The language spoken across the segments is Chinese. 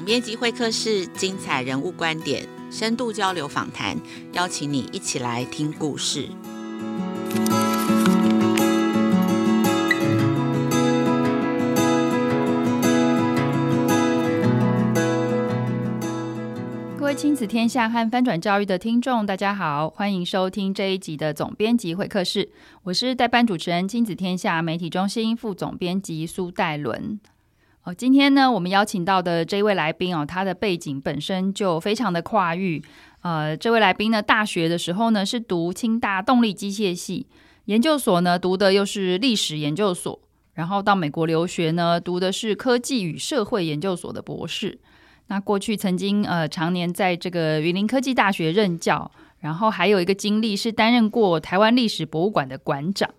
总编辑会客室，精彩人物观点，深度交流访谈，邀请你一起来听故事。各位亲子天下和翻转教育的听众，大家好，欢迎收听这一集的总编辑会客室。我是代班主持人，亲子天下媒体中心副总编辑苏岱伦。今天呢，我们邀请到的这位来宾哦，他的背景本身就非常的跨域。呃，这位来宾呢，大学的时候呢是读清大动力机械系，研究所呢读的又是历史研究所，然后到美国留学呢，读的是科技与社会研究所的博士。那过去曾经呃常年在这个云林科技大学任教，然后还有一个经历是担任过台湾历史博物馆的馆长。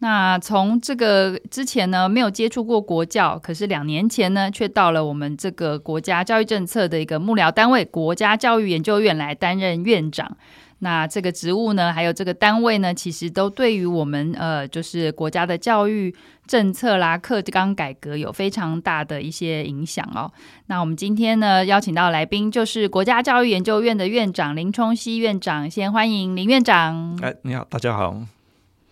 那从这个之前呢，没有接触过国教，可是两年前呢，却到了我们这个国家教育政策的一个幕僚单位——国家教育研究院来担任院长。那这个职务呢，还有这个单位呢，其实都对于我们呃，就是国家的教育政策啦、课纲改革有非常大的一些影响哦。那我们今天呢，邀请到来宾就是国家教育研究院的院长林冲熙院长，先欢迎林院长。哎，你好，大家好。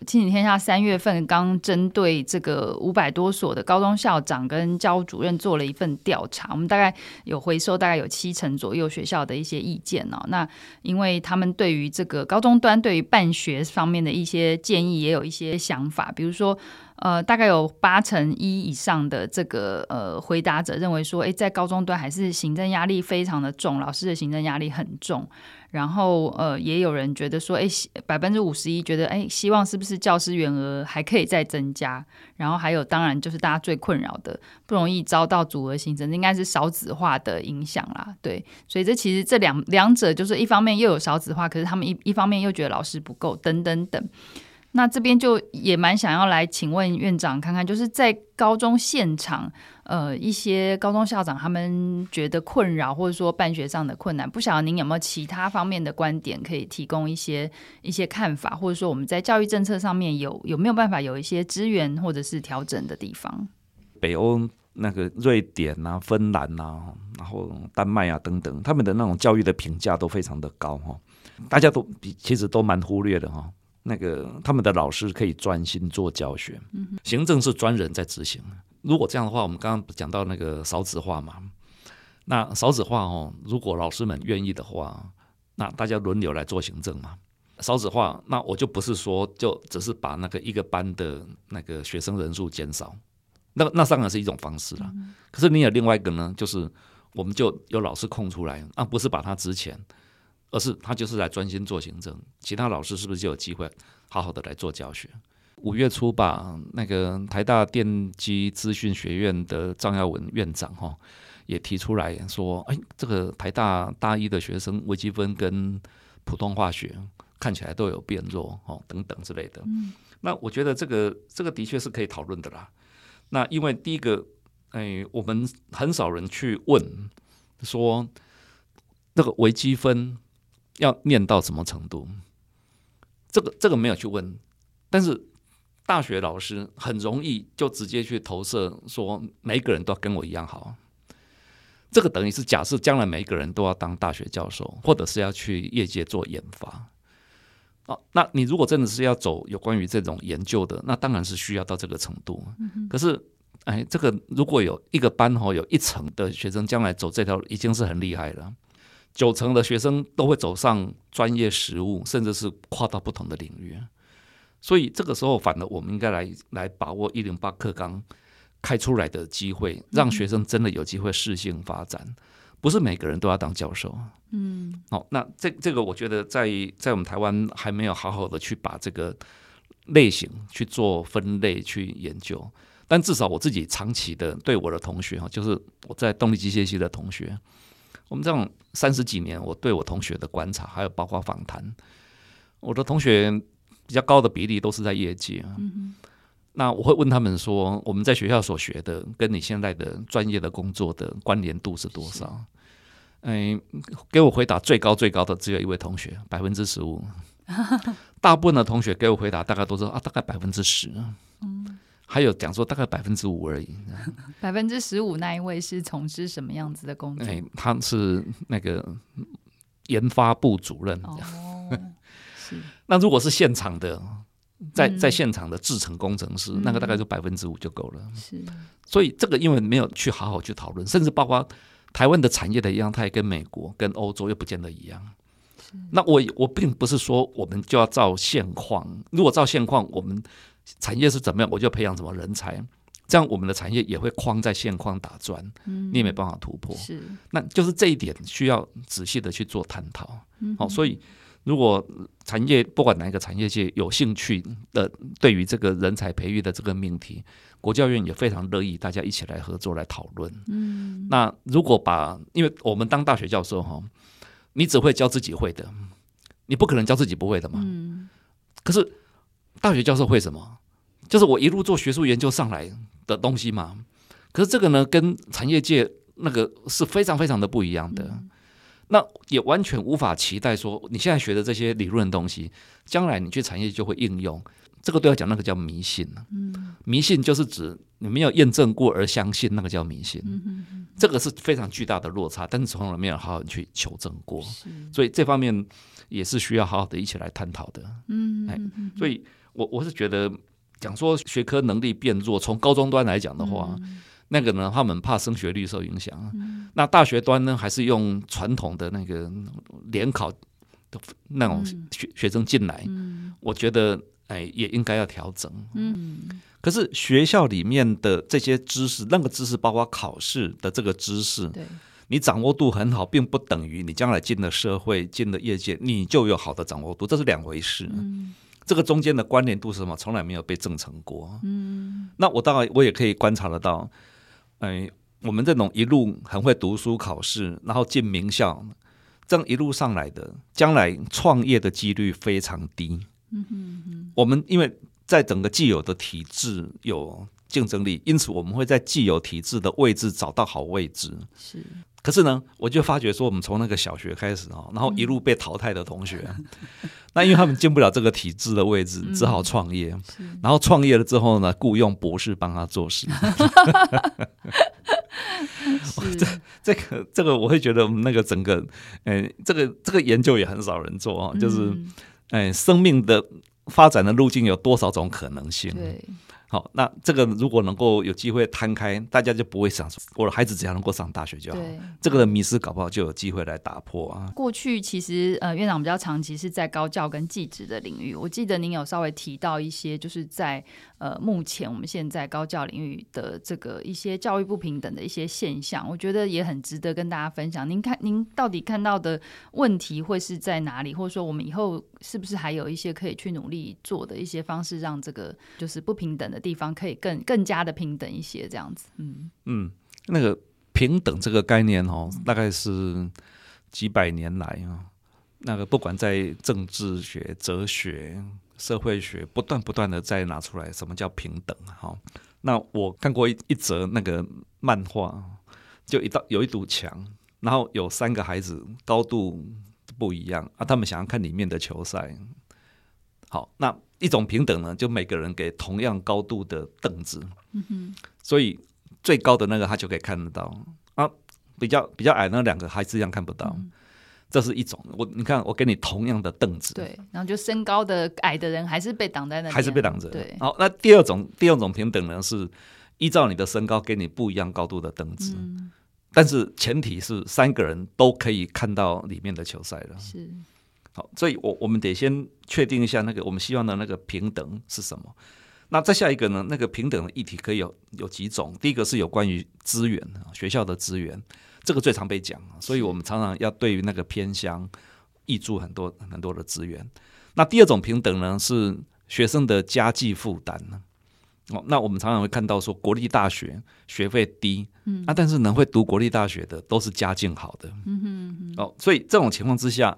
亲子天下三月份刚针对这个五百多所的高中校长跟教务主任做了一份调查，我们大概有回收大概有七成左右学校的一些意见哦。那因为他们对于这个高中端对于办学方面的一些建议也有一些想法，比如说呃，大概有八成一以上的这个呃回答者认为说，诶，在高中端还是行政压力非常的重，老师的行政压力很重。然后，呃，也有人觉得说，哎，百分之五十一觉得，哎，希望是不是教师员额还可以再增加？然后还有，当然就是大家最困扰的，不容易遭到组合形成，应该是少子化的影响啦。对，所以这其实这两两者就是一方面又有少子化，可是他们一一方面又觉得老师不够，等等等。那这边就也蛮想要来请问院长看看，就是在高中现场，呃，一些高中校长他们觉得困扰，或者说办学上的困难，不晓得您有没有其他方面的观点可以提供一些一些看法，或者说我们在教育政策上面有有没有办法有一些支援或者是调整的地方？北欧那个瑞典啊、芬兰啊，然后丹麦啊等等，他们的那种教育的评价都非常的高哈，大家都比其实都蛮忽略的哈。那个他们的老师可以专心做教学，行政是专人在执行。如果这样的话，我们刚刚讲到那个少子化嘛，那少子化哦，如果老师们愿意的话，那大家轮流来做行政嘛。少子化，那我就不是说就只是把那个一个班的那个学生人数减少，那那当然是一种方式了。可是你有另外一个呢，就是我们就有老师空出来，啊不是把他资遣。而是他就是来专心做行政，其他老师是不是就有机会好好的来做教学？五月初吧，那个台大电机资讯学院的张耀文院长哈也提出来说，哎，这个台大大一的学生微积分跟普通化学看起来都有变弱哦，等等之类的。那我觉得这个这个的确是可以讨论的啦。那因为第一个，哎，我们很少人去问说那个微积分。要念到什么程度？这个这个没有去问，但是大学老师很容易就直接去投射说，每一个人都要跟我一样好。这个等于是假设将来每一个人都要当大学教授，或者是要去业界做研发。哦，那你如果真的是要走有关于这种研究的，那当然是需要到这个程度。可是，哎，这个如果有一个班哦，有一层的学生将来走这条路，已经是很厉害了。九成的学生都会走上专业实务，甚至是跨到不同的领域。所以这个时候，反而我们应该来来把握一零八课纲开出来的机会，让学生真的有机会适性发展。不是每个人都要当教授。嗯，好，那这这个我觉得在在我们台湾还没有好好的去把这个类型去做分类去研究。但至少我自己长期的对我的同学哈，就是我在动力机械系的同学。我们这种三十几年，我对我同学的观察，还有包括访谈，我的同学比较高的比例都是在业界。嗯、那我会问他们说：“我们在学校所学的，跟你现在的专业的工作的关联度是多少？”嗯、哎，给我回答最高最高的只有一位同学，百分之十五。大部分的同学给我回答大概都是啊，大概百分之十。嗯还有讲说大概百分之五而已。百分之十五那一位是从事什么样子的工作？哎，他是那个研发部主任。哦，是。那如果是现场的，在在现场的制程工程师，嗯、那个大概就百分之五就够了。是。所以这个因为没有去好好去讨论，甚至包括台湾的产业的样态跟美国跟欧洲又不见得一样。那我我并不是说我们就要照现况，如果照现况，我们产业是怎么样，我就培养什么人才，这样我们的产业也会框在现框打转，嗯，你也没办法突破。是，那就是这一点需要仔细的去做探讨。嗯，好，所以如果产业不管哪一个产业界有兴趣的，对于这个人才培育的这个命题，国教院也非常乐意大家一起来合作来讨论。嗯，那如果把，因为我们当大学教授哈。你只会教自己会的，你不可能教自己不会的嘛。嗯。可是大学教授会什么？就是我一路做学术研究上来的东西嘛。可是这个呢，跟产业界那个是非常非常的不一样的。嗯。那也完全无法期待说，你现在学的这些理论的东西，将来你去产业就会应用。这个都要讲，那个叫迷信。嗯。迷信就是指你没有验证过而相信，那个叫迷信。嗯这个是非常巨大的落差，但是从来没有好好去求证过，所以这方面也是需要好好的一起来探讨的。嗯，哎，所以我我是觉得讲说学科能力变弱，从高中端来讲的话，嗯、那个呢，他们怕升学率受影响。嗯、那大学端呢，还是用传统的那个联考的那种学学生进来，嗯、我觉得哎也应该要调整。嗯。可是学校里面的这些知识，那个知识包括考试的这个知识，对你掌握度很好，并不等于你将来进了社会、进了业界，你就有好的掌握度，这是两回事。嗯，这个中间的关联度是什么？从来没有被证成过。嗯，那我当然我也可以观察得到，哎，我们这种一路很会读书、考试，然后进名校，这样一路上来的，将来创业的几率非常低。嗯哼哼，我们因为。在整个既有的体制有竞争力，因此我们会在既有体制的位置找到好位置。是，可是呢，我就发觉说，我们从那个小学开始哦，然后一路被淘汰的同学，嗯、那因为他们进不了这个体制的位置，嗯、只好创业。然后创业了之后呢，雇佣博士帮他做事。这这个这个，我会觉得我们那个整个，哎，这个这个研究也很少人做啊，就是哎，生命的。发展的路径有多少种可能性？对。好，那这个如果能够有机会摊开，大家就不会想说我的孩子只要能够上大学就好。这个的迷失搞不好就有机会来打破啊。过去其实呃，院长比较长期是在高教跟技职的领域，我记得您有稍微提到一些，就是在呃目前我们现在高教领域的这个一些教育不平等的一些现象，我觉得也很值得跟大家分享。您看，您到底看到的问题会是在哪里？或者说，我们以后是不是还有一些可以去努力做的一些方式，让这个就是不平等的地方可以更更加的平等一些，这样子。嗯嗯，那个平等这个概念哦，大概是几百年来啊，那个不管在政治学、哲学、社会学，不断不断的再拿出来，什么叫平等？哈，那我看过一一则那个漫画，就一道有一堵墙，然后有三个孩子高度不一样啊，他们想要看里面的球赛。好，那一种平等呢，就每个人给同样高度的凳子，所以最高的那个他就可以看得到。啊，比较比较矮那两个还是一样看不到，嗯、这是一种。我你看，我给你同样的凳子，对，然后就身高的矮的人还是被挡在那里，还是被挡着。对，好，那第二种第二种平等呢，是依照你的身高给你不一样高度的凳子，嗯、但是前提是三个人都可以看到里面的球赛了。是。好，所以我我们得先确定一下那个我们希望的那个平等是什么。那再下一个呢？那个平等的议题可以有有几种？第一个是有关于资源，学校的资源，这个最常被讲。所以我们常常要对于那个偏乡挹注很多很多的资源。那第二种平等呢，是学生的家计负担呢。哦，那我们常常会看到说，国立大学学费低，嗯，啊，但是能会读国立大学的都是家境好的，嗯哼，哦，所以这种情况之下。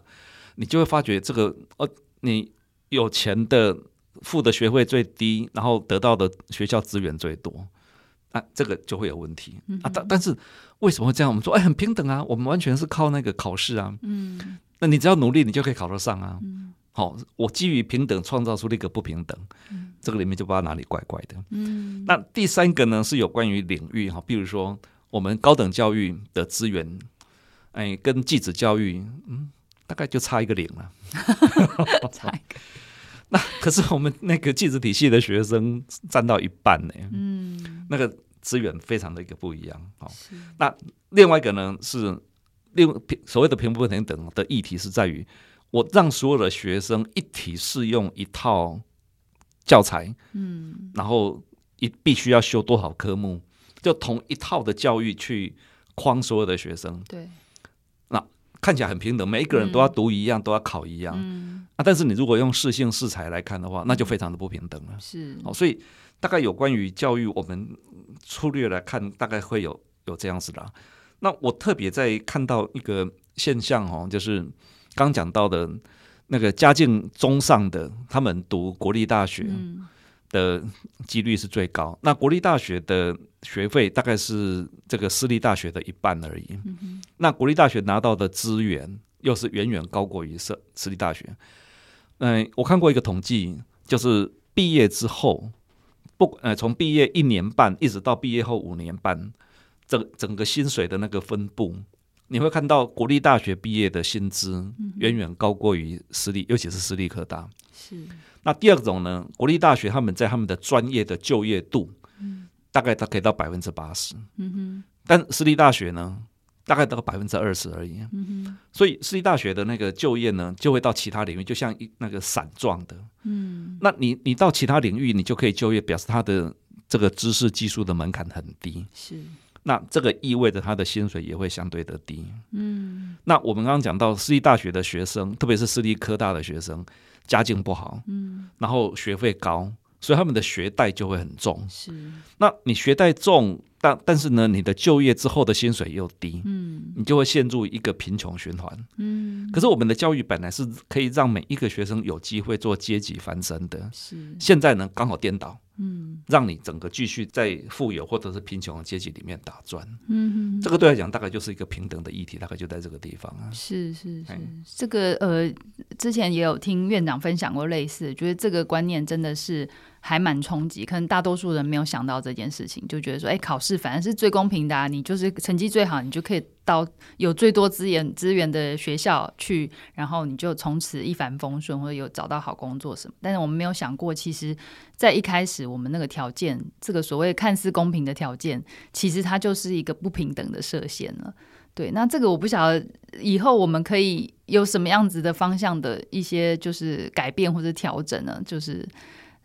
你就会发觉这个，呃，你有钱的付的学费最低，然后得到的学校资源最多，啊，这个就会有问题啊。但但是为什么会这样？我们说，哎，很平等啊，我们完全是靠那个考试啊。嗯，那你只要努力，你就可以考得上啊。好，我基于平等创造出了一个不平等，嗯、这个里面就不知道哪里怪怪的。嗯，那第三个呢是有关于领域哈，比如说我们高等教育的资源，哎，跟继子教育，嗯，大概就差一个零了，差一个。那可是我们那个技职体系的学生占到一半呢，嗯，那个资源非常的一个不一样。好，那另外一个呢是另所谓的平不平等的议题是在于，我让所有的学生一体适用一套教材，嗯，然后一必须要修多少科目，就同一套的教育去框所有的学生，对，那看起来很平等，每一个人都要读一样，都要考一样，嗯，啊，但是你如果用适性适材来看的话，那就非常的不平等了。是，哦，所以大概有关于教育，我们粗略来看，大概会有有这样子的。那我特别在看到一个现象哦，就是刚讲到的那个家境中上的，他们读国立大学的几率是最高。那国立大学的学费大概是这个私立大学的一半而已。那国立大学拿到的资源又是远远高过于私私立大学。嗯，我看过一个统计，就是毕业之后，不呃，从毕业一年半一直到毕业后五年半。整整个薪水的那个分布，你会看到国立大学毕业的薪资远远高过于私立，尤其是私立科大。是。那第二种呢，国立大学他们在他们的专业的就业度，大概它可以到百分之八十。嗯哼。但私立大学呢，大概到百分之二十而已。嗯哼。所以私立大学的那个就业呢，就会到其他领域，就像一那个伞状的。嗯。那你你到其他领域，你就可以就业，表示他的这个知识技术的门槛很低。是。那这个意味着他的薪水也会相对的低。嗯，那我们刚刚讲到私立大学的学生，特别是私立科大的学生，家境不好，嗯，然后学费高，所以他们的学贷就会很重。是，那你学贷重，但但是呢，你的就业之后的薪水又低，嗯，你就会陷入一个贫穷循环。嗯，可是我们的教育本来是可以让每一个学生有机会做阶级翻身的，是，现在呢刚好颠倒。嗯，让你整个继续在富有或者是贫穷的阶级里面打转。嗯，这个对来讲大概就是一个平等的议题，大概就在这个地方啊。是是是，嗯、这个呃，之前也有听院长分享过类似，觉得这个观念真的是还蛮冲击，可能大多数人没有想到这件事情，就觉得说，哎，考试反正是最公平的啊，你就是成绩最好，你就可以到有最多资源资源的学校去，然后你就从此一帆风顺，或者有找到好工作什么。但是我们没有想过，其实，在一开始我们那个条件，这个所谓看似公平的条件，其实它就是一个不平等的设限了。对，那这个我不晓得以后我们可以有什么样子的方向的一些就是改变或者调整呢？就是。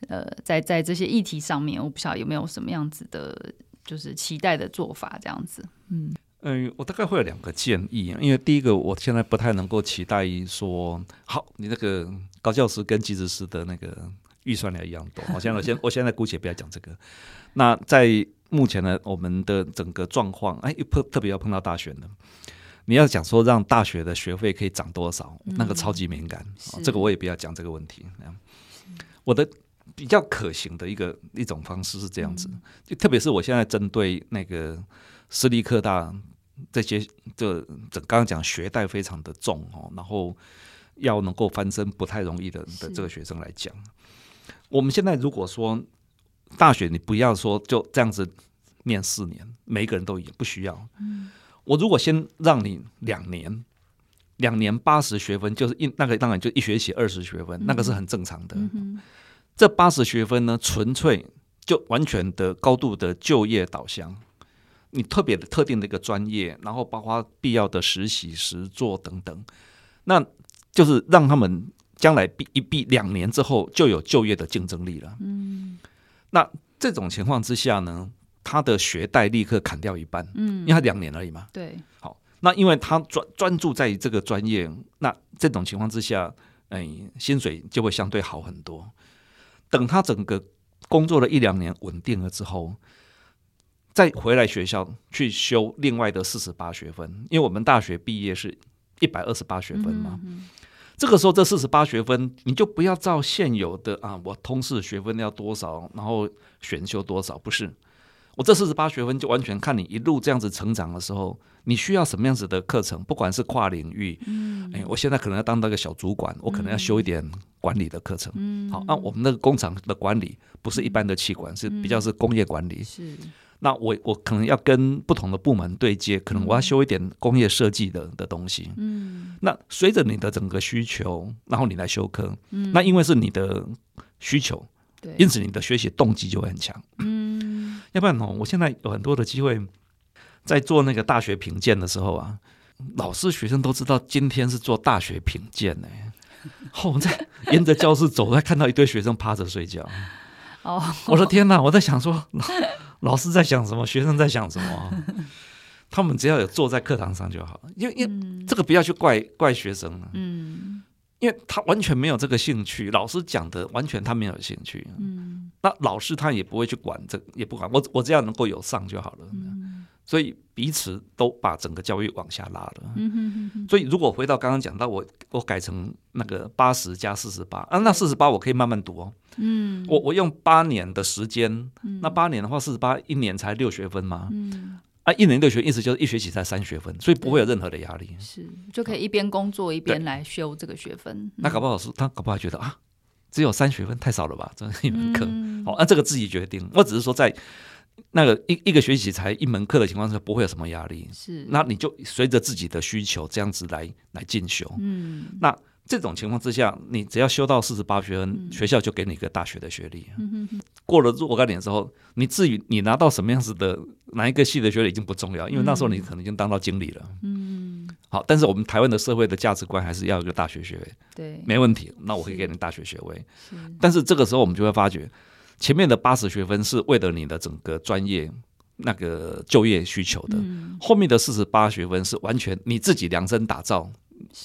呃，在在这些议题上面，我不晓得有没有什么样子的，就是期待的做法这样子。嗯嗯、呃，我大概会有两个建议，因为第一个，我现在不太能够期待说，好，你那个高教师跟技职师的那个预算量一样多。我现在我先 我现在姑且不要讲这个。那在目前呢，我们的整个状况，哎，又碰特别要碰到大选的，你要讲说让大学的学费可以涨多少，嗯、那个超级敏感。这个我也不要讲这个问题。我的。比较可行的一个一种方式是这样子，就特别是我现在针对那个私立科大这些，这这刚刚讲学贷非常的重哦，然后要能够翻身不太容易的的这个学生来讲，我们现在如果说大学你不要说就这样子念四年，每一个人都也不需要。我如果先让你两年，两年八十学分，就是一那个当然就一学期二十学分，那个是很正常的。这八十学分呢，纯粹就完全的高度的就业导向，你特别的特定的一个专业，然后包括必要的实习、实做等等，那就是让他们将来毕一毕两年之后就有就业的竞争力了。嗯，那这种情况之下呢，他的学贷立刻砍掉一半，嗯，因为他两年而已嘛。对，好，那因为他专专注在这个专业，那这种情况之下，哎，薪水就会相对好很多。等他整个工作了一两年稳定了之后，再回来学校去修另外的四十八学分，因为我们大学毕业是一百二十八学分嘛。这个时候这四十八学分你就不要照现有的啊，我通识学分要多少，然后选修多少，不是。我这四十八学分就完全看你一路这样子成长的时候，你需要什么样子的课程，不管是跨领域，嗯，哎，我现在可能要当那个小主管，我可能要修一点管理的课程，嗯，好，那我们那个工厂的管理不是一般的企管，是比较是工业管理，是。那我我可能要跟不同的部门对接，可能我要修一点工业设计的的东西。嗯，那随着你的整个需求，然后你来修课。嗯，那因为是你的需求，对，因此你的学习动机就会很强。嗯，要不然哦，我现在有很多的机会，在做那个大学评鉴的时候啊，老师学生都知道今天是做大学评鉴呢。我在沿着教室走，还看到一堆学生趴着睡觉。哦，我的天哪！我在想说。老师在想什么？学生在想什么？他们只要有坐在课堂上就好，因为因为这个不要去怪怪学生了，嗯，因为他完全没有这个兴趣，老师讲的完全他没有兴趣，嗯，那老师他也不会去管这，也不管我，我只要能够有上就好了，嗯，所以彼此都把整个教育往下拉了，嗯哼所以如果回到刚刚讲到我我改成那个八十加四十八啊，那四十八我可以慢慢读哦。嗯，我我用八年的时间，嗯、那八年的话，四十八一年才六学分嘛，嗯，啊，一年六学，意思就是一学期才三学分，所以不会有任何的压力，是就可以一边工作一边来修这个学分。嗯、那搞不好是他搞不好觉得啊，只有三学分太少了吧，这一门课，嗯、好，那这个自己决定。我只是说在那个一一个学期才一门课的情况下，不会有什么压力，是，那你就随着自己的需求这样子来来进修，嗯，那。这种情况之下，你只要修到四十八学分，嗯、学校就给你一个大学的学历。过了若干年之后，你至于你拿到什么样子的哪一个系的学历已经不重要，因为那时候你可能已经当到经理了。嗯，好，但是我们台湾的社会的价值观还是要一个大学学位。对，没问题，那我可以给你大学学位。是，但是这个时候我们就会发觉，前面的八十学分是为了你的整个专业那个就业需求的，嗯、后面的四十八学分是完全你自己量身打造。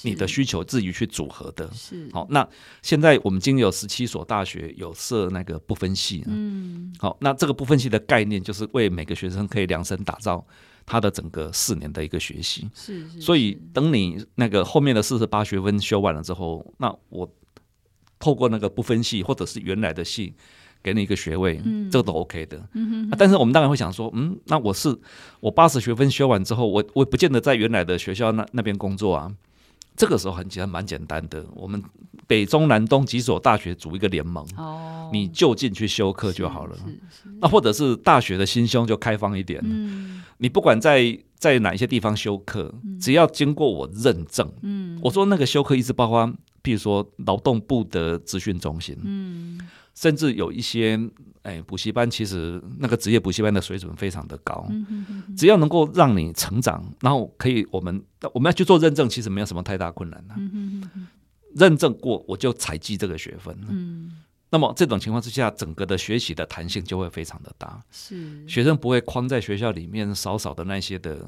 你的需求自己去组合的，是好。那现在我们经有十七所大学有设那个不分系，嗯，好。那这个不分系的概念就是为每个学生可以量身打造他的整个四年的一个学习，是，是。所以等你那个后面的四十八学分修完了之后，那我透过那个不分系或者是原来的系给你一个学位，嗯，这个都 OK 的，嗯哼、啊。但是我们当然会想说，嗯，那我是我八十学分修完之后，我我不见得在原来的学校那那边工作啊。这个时候很简单，蛮简单的。我们北中南东几所大学组一个联盟，哦，你就近去修课就好了。那或者是大学的心胸就开放一点，嗯，你不管在在哪一些地方修课，只要经过我认证，嗯，我说那个修课一直包括，譬如说劳动部的资讯中心，嗯，甚至有一些。哎，补习班其实那个职业补习班的水准非常的高，只要能够让你成长，然后可以我们我们要去做认证，其实没有什么太大困难的。认证过我就采集这个学分。那么这种情况之下，整个的学习的弹性就会非常的大。是，学生不会框在学校里面少少的那些的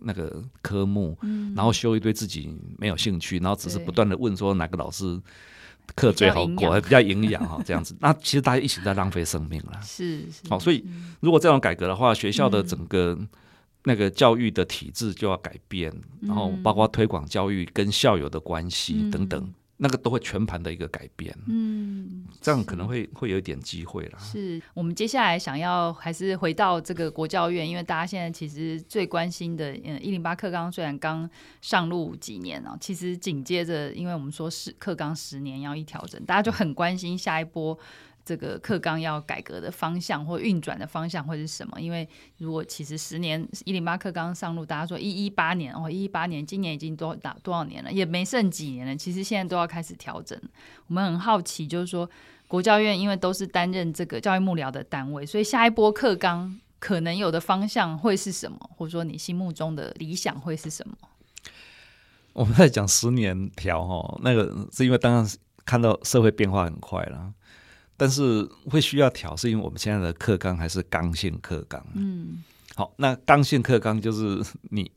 那个科目，然后修一堆自己没有兴趣，然后只是不断的问说哪个老师。课最好过，还比较营养哈，这样子，那其实大家一起在浪费生命了。是是，好，所以如果这种改革的话，学校的整个那个教育的体制就要改变，然后包括推广教育跟校友的关系等等。那个都会全盘的一个改变，嗯，这样可能会会有一点机会啦。是我们接下来想要还是回到这个国教院，因为大家现在其实最关心的，嗯，一零八课纲虽然刚上路几年啊，其实紧接着，因为我们说是课纲十年要一调整，大家就很关心下一波。这个课纲要改革的方向或运转的方向会是什么？因为如果其实十年一零八课纲上路，大家说一一八年哦，一一八年，今年已经多打多少年了，也没剩几年了。其实现在都要开始调整。我们很好奇，就是说国教院因为都是担任这个教育幕僚的单位，所以下一波课纲可能有的方向会是什么？或者说你心目中的理想会是什么？我们在讲十年调哈，那个是因为当然看到社会变化很快了。但是会需要调，是因为我们现在的课纲还是刚性课纲。嗯，好，那刚性课纲就是你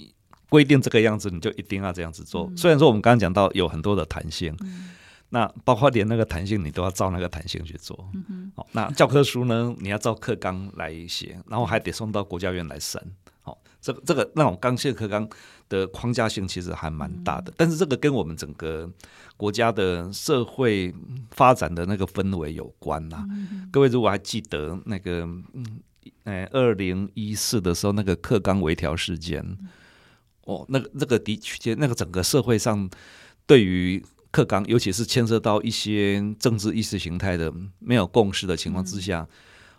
规定这个样子，你就一定要这样子做。嗯、虽然说我们刚刚讲到有很多的弹性，嗯、那包括连那个弹性你都要照那个弹性去做。嗯哼好，那教科书呢，你要照课纲来写，然后还得送到国教院来审。好，这个这个那种刚性课纲的框架性其实还蛮大的，嗯、但是这个跟我们整个。国家的社会发展的那个氛围有关呐、各位如果还记得那个，呃，二零一四的时候那个课纲微调事件，哦，那个那个的确，那个整个社会上对于课纲，尤其是牵涉到一些政治意识形态的没有共识的情况之下，嗯、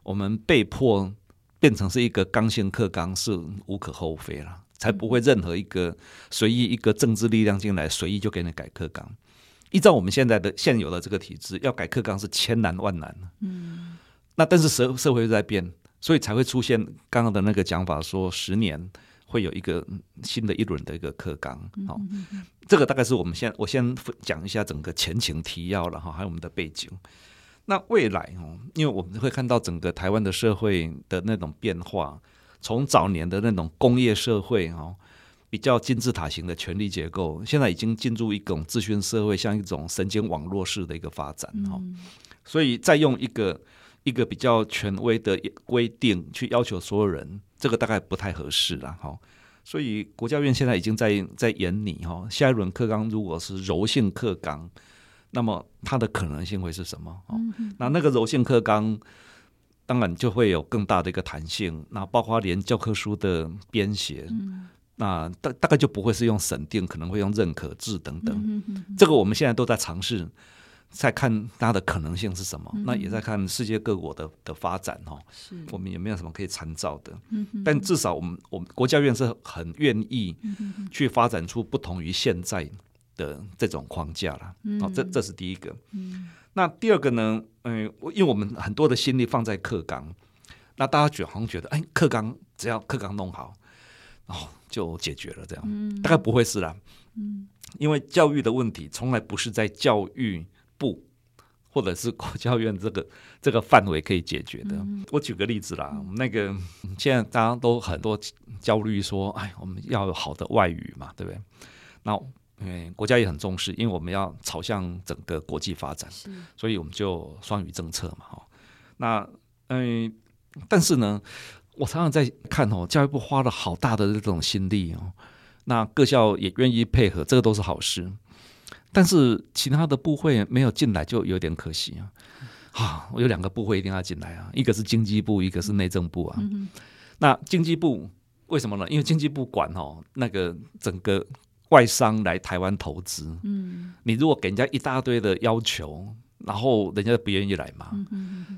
我们被迫变成是一个刚性课纲是无可厚非了，才不会任何一个随意一个政治力量进来随意就给你改课纲。依照我们现在的现有的这个体制，要改课纲是千难万难。嗯，那但是社社会在变。所以才会出现刚刚的那个讲法，说十年会有一个新的一轮的一个课纲。好，这个大概是我们先我先讲一下整个前情提要了哈，还有我们的背景。那未来哦，因为我们会看到整个台湾的社会的那种变化，从早年的那种工业社会哦，比较金字塔型的权力结构，现在已经进入一种资讯社会，像一种神经网络式的一个发展哈。所以再用一个。一个比较权威的规定去要求所有人，这个大概不太合适了哈。所以国教院现在已经在在研拟哈，下一轮课纲如果是柔性课纲，那么它的可能性会是什么？那那个柔性课纲当然就会有更大的一个弹性，那包括连教科书的编写，那大大概就不会是用审定，可能会用认可制等等。这个我们现在都在尝试。在看它的可能性是什么，嗯、那也在看世界各国的的发展哈。是我们有没有什么可以参照的？但至少我们我们国家院是很愿意去发展出不同于现在的这种框架了。嗯、哦，这这是第一个。嗯、那第二个呢？嗯，因为我们很多的心力放在课纲，那大家觉好像觉得，哎，课纲只要课纲弄好，哦，就解决了这样。嗯、大概不会是啦。嗯，因为教育的问题从来不是在教育。部或者是国教院这个 这个范围可以解决的。嗯、我举个例子啦，嗯、那个现在大家都很多焦虑说，哎，我们要有好的外语嘛，对不对？那因为国家也很重视，因为我们要朝向整个国际发展，所以我们就双语政策嘛，哈。那嗯，但是呢，我常常在看哦，教育部花了好大的这种心力哦，那各校也愿意配合，这个都是好事。但是其他的部会没有进来，就有点可惜啊！啊，我有两个部会一定要进来啊，一个是经济部，一个是内政部啊。嗯、那经济部为什么呢？因为经济部管哦，那个整个外商来台湾投资。嗯，你如果给人家一大堆的要求。然后人家不愿意来嘛。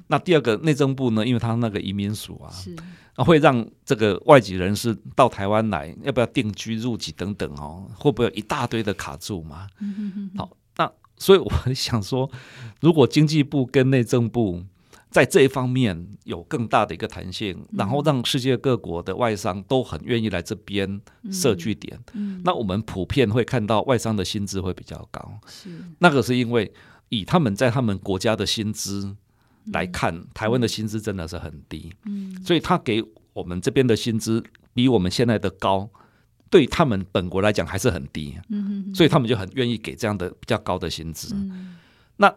那第二个内政部呢？因为他那个移民署啊，是会让这个外籍人士到台湾来，要不要定居入籍等等哦，会不会有一大堆的卡住嘛？嗯、嗯嗯好，那所以我想说，如果经济部跟内政部在这一方面有更大的一个弹性，嗯、然后让世界各国的外商都很愿意来这边设据点，那我们普遍会看到外商的薪资会比较高。是，那个是因为。以他们在他们国家的薪资来看，嗯、台湾的薪资真的是很低，嗯，所以他给我们这边的薪资比我们现在的高，对他们本国来讲还是很低，嗯哼哼，所以他们就很愿意给这样的比较高的薪资，嗯、那。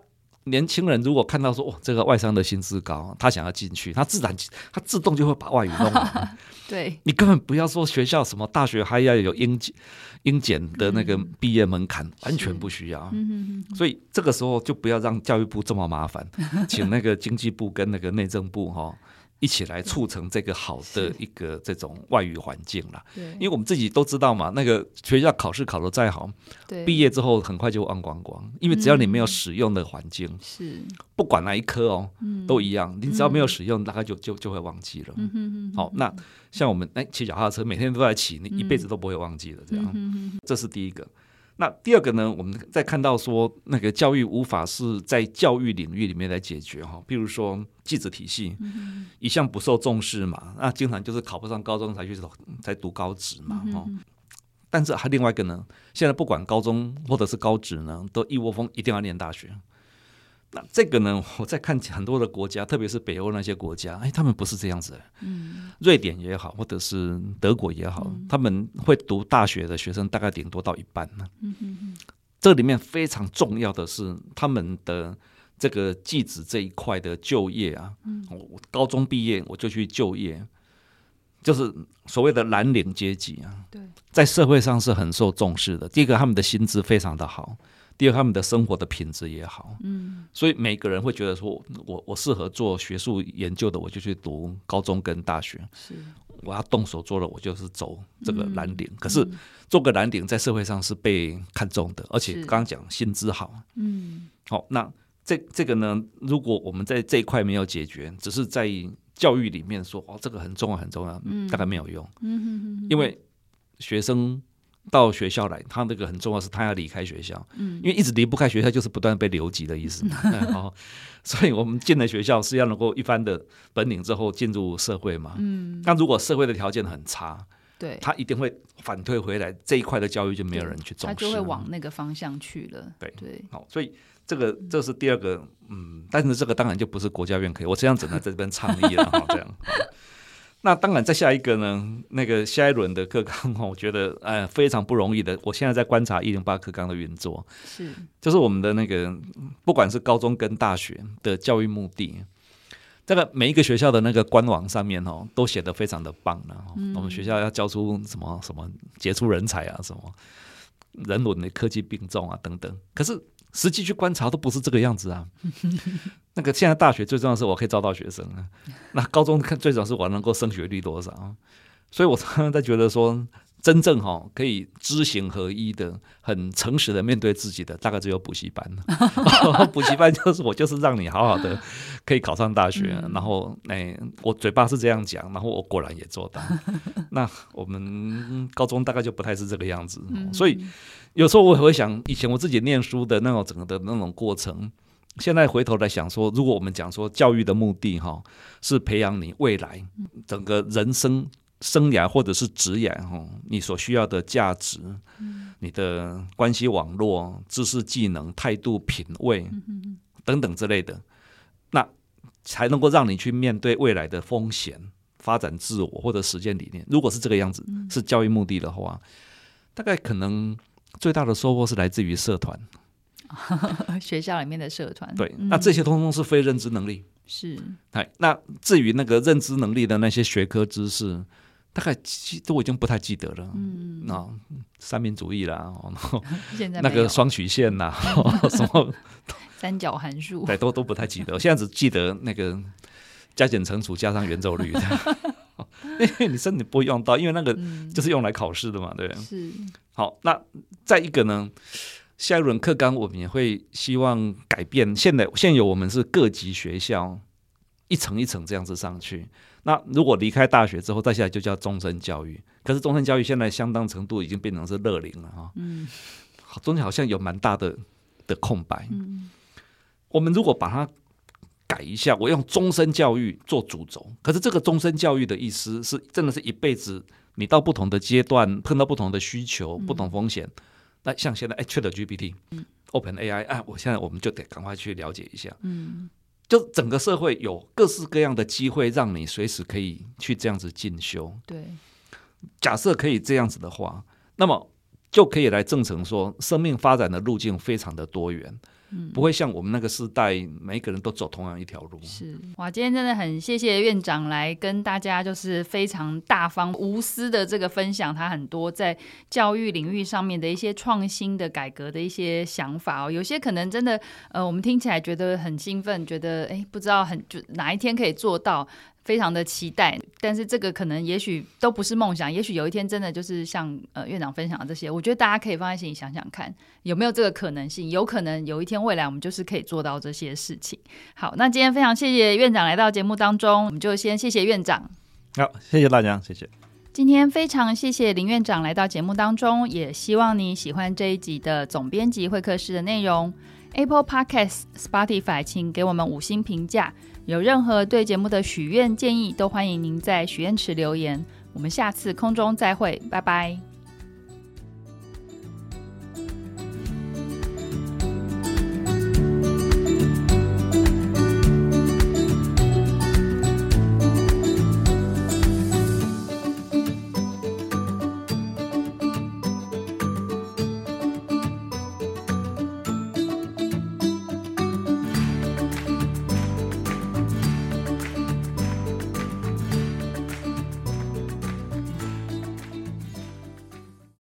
年轻人如果看到说，哦，这个外商的薪资高，他想要进去，他自然他自动就会把外语弄好。对，你根本不要说学校什么大学还要有英检英检的那个毕业门槛，嗯、完全不需要。嗯、所以这个时候就不要让教育部这么麻烦，请那个经济部跟那个内政部哈。一起来促成这个好的一个这种外语环境啦。对，因为我们自己都知道嘛，那个学校考试考得再好，对，毕业之后很快就忘光光。因为只要你没有使用的环境，是不管哪一科哦，都一样。你只要没有使用，大概就就就会忘记了。好，那像我们哎骑脚踏车，每天都在骑，你一辈子都不会忘记的。这样，这是第一个。那第二个呢？我们再看到说，那个教育无法是在教育领域里面来解决哈，比如说记者体系一向不受重视嘛，那经常就是考不上高中才去才读高职嘛哈。但是还另外一个呢，现在不管高中或者是高职呢，都一窝蜂一定要念大学。那这个呢，我在看很多的国家，特别是北欧那些国家，哎，他们不是这样子。嗯，瑞典也好，或者是德国也好，嗯、他们会读大学的学生大概顶多到一半呢。嗯哼哼，这里面非常重要的是他们的这个技职这一块的就业啊。嗯，我高中毕业我就去就业，就是所谓的蓝领阶级啊。对，在社会上是很受重视的。第一个，他们的薪资非常的好。第二他们的生活的品质也好，嗯，所以每个人会觉得说我，我我适合做学术研究的，我就去读高中跟大学，是。我要动手做了，我就是走这个蓝领。嗯、可是做个蓝领在社会上是被看重的，而且刚刚讲薪资好，嗯，好，那这这个呢，如果我们在这一块没有解决，只是在教育里面说哦，这个很重要很重要，嗯，大概没有用，嗯哼哼哼，因为学生到学校来，他那个很重要是他要离开学校，嗯，因为一直离不开学校，就是不断被留级的意思嘛，好，所以我们进了学校是要能够一番的本领之后进入社会嘛，嗯，那如果社会的条件很差，对，他一定会反退回来，这一块的教育就没有人去重视，他就会往那个方向去了，对对，好，所以。这个这是第二个，嗯，但是这个当然就不是国家院可以，我这样只能在这边倡议了哈，这样。那当然再下一个呢，那个下一轮的课纲哈，我觉得哎非常不容易的。我现在在观察一零八课纲的运作，是，就是我们的那个不管是高中跟大学的教育目的，这个每一个学校的那个官网上面哦，都写得非常的棒的。嗯，我们学校要教出什么什么杰出人才啊，什么人文的科技并重啊等等，可是。实际去观察都不是这个样子啊。那个现在大学最重要的是我可以招到学生啊，那高中看最重要是我能够升学率多少。所以我常常在觉得说，真正哈可以知行合一的、很诚实的面对自己的，大概只有补习班。补习班就是我就是让你好好的可以考上大学，然后哎，我嘴巴是这样讲，然后我果然也做到。那我们高中大概就不太是这个样子，所以。有时候我也会想，以前我自己念书的那种整个的那种过程，现在回头来想说，如果我们讲说教育的目的哈，是培养你未来整个人生生涯或者是职业哈，你所需要的价值，你的关系网络、知识技能、态度、品味等等之类的，那才能够让你去面对未来的风险、发展自我或者实践理念。如果是这个样子，是教育目的的话，大概可能。最大的收获是来自于社团，学校里面的社团。对，那这些通通是非认知能力。是，哎，那至于那个认知能力的那些学科知识，大概都已经不太记得了。嗯，那三民主义啦，然后那个双曲线呐，什么三角函数，对，都都不太记得。我现在只记得那个加减乘除加上圆周率。因为你身体不会用到，因为那个就是用来考试的嘛，对。是。好，那再一个呢，下一轮课纲我们也会希望改变。现在现有我们是各级学校一层一层这样子上去。那如果离开大学之后，再下来就叫终身教育。可是终身教育现在相当程度已经变成是乐龄了哈。嗯。中间好像有蛮大的的空白。嗯。我们如果把它。改一下，我用终身教育做主轴。可是这个终身教育的意思是，真的是一辈子，你到不同的阶段碰到不同的需求、不同风险。那像现在，哎，ChatGPT、OpenAI，啊，我现在我们就得赶快去了解一下。嗯，就整个社会有各式各样的机会，让你随时可以去这样子进修。对，假设可以这样子的话，那么就可以来证成说，生命发展的路径非常的多元。不会像我们那个时代，每一个人都走同样一条路。是哇，今天真的很谢谢院长来跟大家，就是非常大方无私的这个分享，他很多在教育领域上面的一些创新的改革的一些想法哦。有些可能真的，呃，我们听起来觉得很兴奋，觉得哎，不知道很就哪一天可以做到。非常的期待，但是这个可能也许都不是梦想，也许有一天真的就是像呃院长分享的这些，我觉得大家可以放在心里想想看，有没有这个可能性？有可能有一天未来我们就是可以做到这些事情。好，那今天非常谢谢院长来到节目当中，我们就先谢谢院长。好，谢谢大家，谢谢。今天非常谢谢林院长来到节目当中，也希望你喜欢这一集的总编辑会客室的内容。Apple Podcast、Spotify，请给我们五星评价。有任何对节目的许愿建议，都欢迎您在许愿池留言。我们下次空中再会，拜拜。